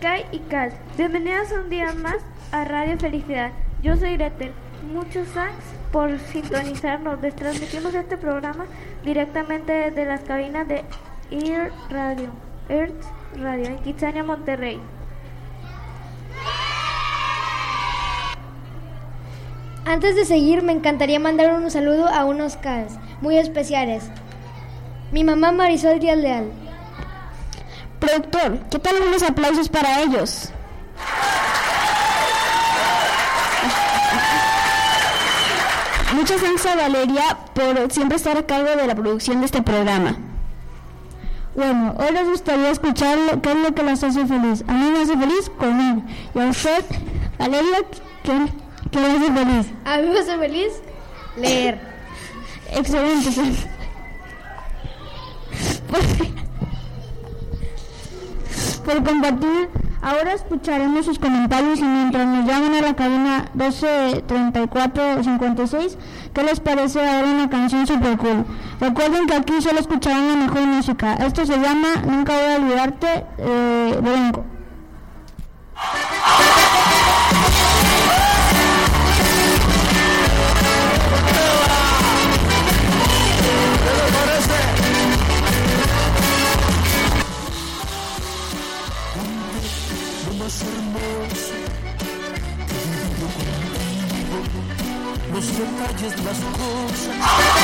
Kai y Cal. Bienvenidos un día más a Radio Felicidad. Yo soy Gretel. Muchos thanks por sintonizarnos. Les transmitimos este programa directamente desde las cabinas de Earth Radio, Earth Radio en Kitsania, Monterrey. Antes de seguir, me encantaría mandar un saludo a unos cans muy especiales. Mi mamá Marisol Díaz Leal. Productor, ¿qué tal unos aplausos para ellos? Muchas gracias a Valeria por siempre estar a cargo de la producción de este programa. Bueno, hoy les gustaría escuchar qué es lo que las hace feliz. A mí me hace feliz comer. Y a usted, Valeria, ¿qué, qué le hace feliz? A mí me hace feliz leer. Excelente. por compartir. Ahora escucharemos sus comentarios y mientras nos llaman a la cabina 123456, ¿qué les parece ahora una canción super cool? Recuerden que aquí solo escucharán la mejor música. Esto se llama Nunca voy a olvidarte eh. Más hermoso que detalles, las cosas.